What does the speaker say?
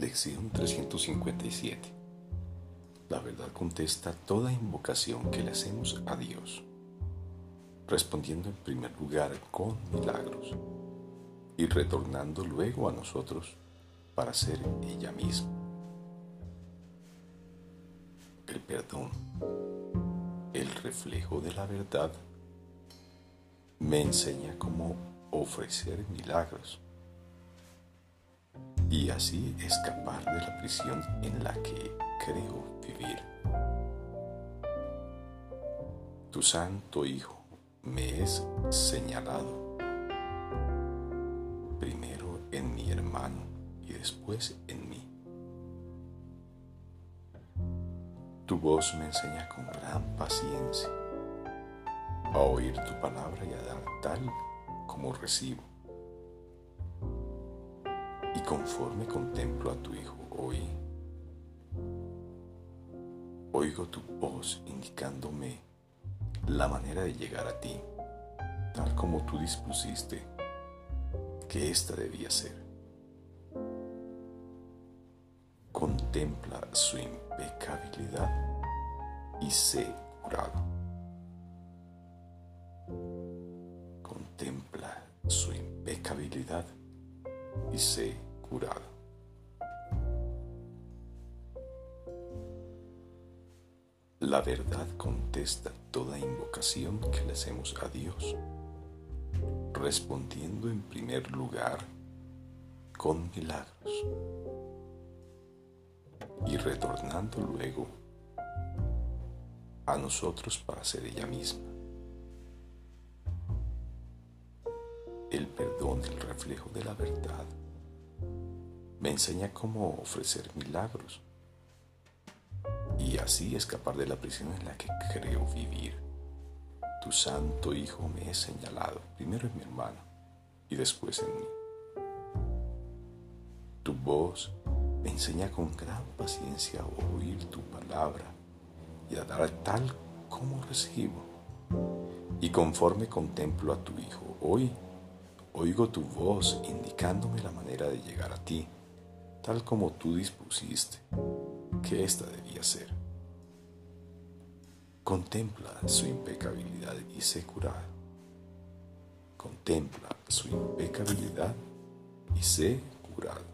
Lección 357. La verdad contesta toda invocación que le hacemos a Dios, respondiendo en primer lugar con milagros y retornando luego a nosotros para ser ella misma. El perdón, el reflejo de la verdad, me enseña cómo ofrecer milagros y así escapar de la prisión en la que creo vivir. Tu santo Hijo me es señalado, primero en mi hermano y después en mí. Tu voz me enseña con gran paciencia a oír tu palabra y a dar tal como recibo conforme contemplo a tu Hijo hoy, oigo tu voz indicándome la manera de llegar a ti, tal como tú dispusiste que ésta debía ser. Contempla su impecabilidad y sé curado. Contempla su impecabilidad y sé La verdad contesta toda invocación que le hacemos a Dios, respondiendo en primer lugar con milagros y retornando luego a nosotros para ser ella misma. el perdón, el reflejo de la verdad. Me enseña cómo ofrecer milagros y así escapar de la prisión en la que creo vivir. Tu santo Hijo me he señalado, primero en mi hermano y después en mí. Tu voz me enseña con gran paciencia a oír tu palabra y a dar tal como recibo. Y conforme contemplo a tu Hijo hoy, Oigo tu voz indicándome la manera de llegar a ti, tal como tú dispusiste que ésta debía ser. Contempla su impecabilidad y sé curado. Contempla su impecabilidad y sé curado.